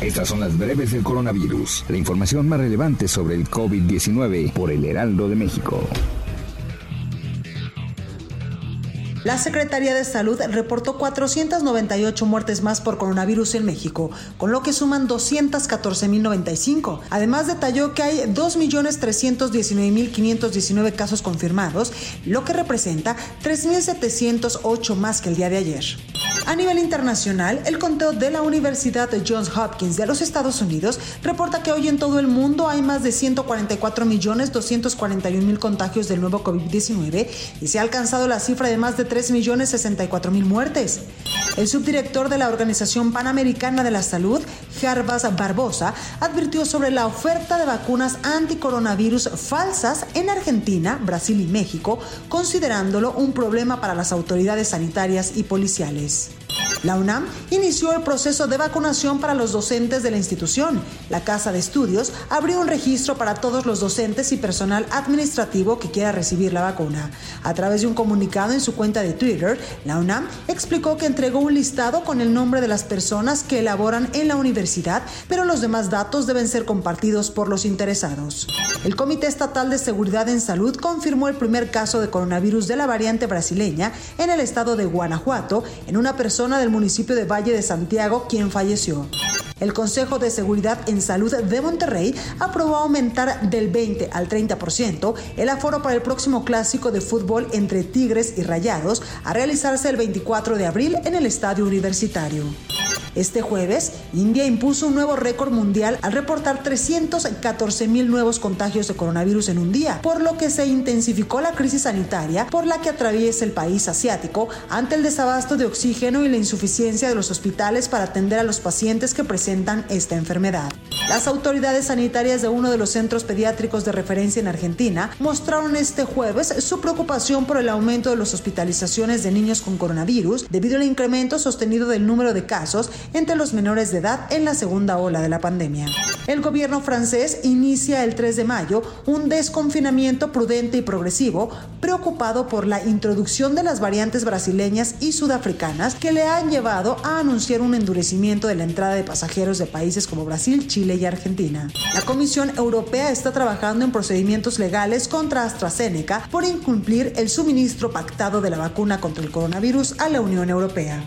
Estas son las breves del coronavirus, la información más relevante sobre el COVID-19 por el Heraldo de México. La Secretaría de Salud reportó 498 muertes más por coronavirus en México, con lo que suman 214.095. Además, detalló que hay 2.319.519 casos confirmados, lo que representa 3.708 más que el día de ayer. A nivel internacional, el conteo de la Universidad Johns Hopkins de los Estados Unidos reporta que hoy en todo el mundo hay más de 144.241.000 contagios del nuevo COVID-19 y se ha alcanzado la cifra de más de 3.064.000 muertes. El subdirector de la Organización Panamericana de la Salud, Jarbas Barbosa, advirtió sobre la oferta de vacunas anticoronavirus falsas en Argentina, Brasil y México, considerándolo un problema para las autoridades sanitarias y policiales. La UNAM inició el proceso de vacunación para los docentes de la institución. La Casa de Estudios abrió un registro para todos los docentes y personal administrativo que quiera recibir la vacuna. A través de un comunicado en su cuenta de Twitter, la UNAM explicó que entregó un listado con el nombre de las personas que elaboran en la universidad, pero los demás datos deben ser compartidos por los interesados. El Comité Estatal de Seguridad en Salud confirmó el primer caso de coronavirus de la variante brasileña en el estado de Guanajuato en una persona del municipio de Valle de Santiago, quien falleció. El Consejo de Seguridad en Salud de Monterrey aprobó aumentar del 20 al 30% el aforo para el próximo clásico de fútbol entre Tigres y Rayados a realizarse el 24 de abril en el Estadio Universitario. Este jueves, India impuso un nuevo récord mundial al reportar 314 mil nuevos contagios de coronavirus en un día, por lo que se intensificó la crisis sanitaria por la que atraviesa el país asiático ante el desabasto de oxígeno y la insuficiencia de los hospitales para atender a los pacientes que presentan esta enfermedad. Las autoridades sanitarias de uno de los centros pediátricos de referencia en Argentina mostraron este jueves su preocupación por el aumento de las hospitalizaciones de niños con coronavirus debido al incremento sostenido del número de casos entre los menores de edad en la segunda ola de la pandemia. El gobierno francés inicia el 3 de mayo un desconfinamiento prudente y progresivo, preocupado por la introducción de las variantes brasileñas y sudafricanas que le han llevado a anunciar un endurecimiento de la entrada de pasajeros de países como Brasil, Chile y Argentina. La Comisión Europea está trabajando en procedimientos legales contra AstraZeneca por incumplir el suministro pactado de la vacuna contra el coronavirus a la Unión Europea.